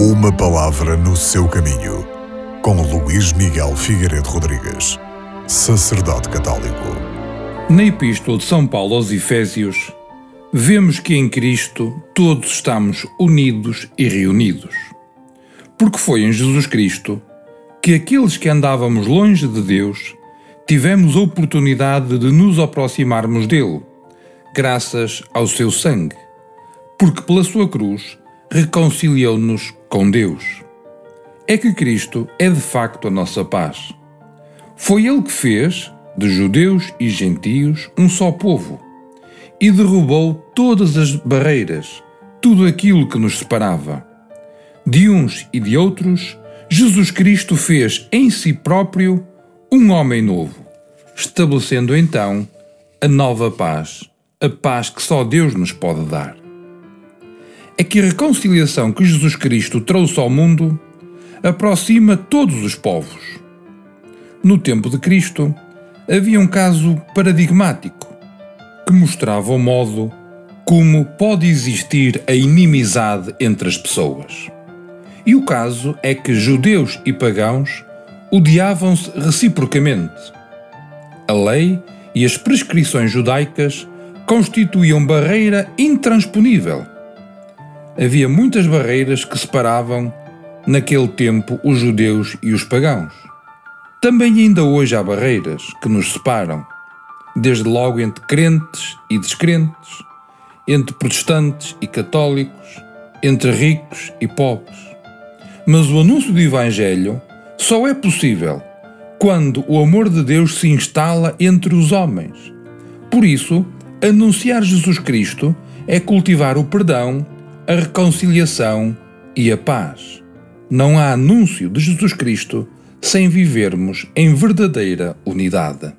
Uma palavra no seu caminho, com Luís Miguel Figueiredo Rodrigues, sacerdote católico. Na Epístola de São Paulo aos Efésios, vemos que em Cristo todos estamos unidos e reunidos. Porque foi em Jesus Cristo que aqueles que andávamos longe de Deus tivemos a oportunidade de nos aproximarmos dele, graças ao seu sangue, porque pela sua cruz reconciliou-nos com Deus. É que Cristo é de facto a nossa paz. Foi Ele que fez, de judeus e gentios, um só povo e derrubou todas as barreiras, tudo aquilo que nos separava. De uns e de outros, Jesus Cristo fez em si próprio um homem novo, estabelecendo então a nova paz, a paz que só Deus nos pode dar é que a reconciliação que Jesus Cristo trouxe ao mundo aproxima todos os povos. No tempo de Cristo, havia um caso paradigmático que mostrava o modo como pode existir a inimizade entre as pessoas. E o caso é que judeus e pagãos odiavam-se reciprocamente. A lei e as prescrições judaicas constituíam barreira intransponível havia muitas barreiras que separavam, naquele tempo, os judeus e os pagãos. Também ainda hoje há barreiras que nos separam, desde logo entre crentes e descrentes, entre protestantes e católicos, entre ricos e pobres. Mas o anúncio do Evangelho só é possível quando o amor de Deus se instala entre os homens. Por isso, anunciar Jesus Cristo é cultivar o perdão a reconciliação e a paz. Não há anúncio de Jesus Cristo sem vivermos em verdadeira unidade.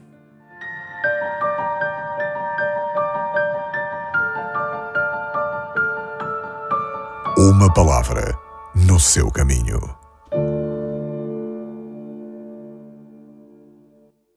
Uma palavra no seu caminho.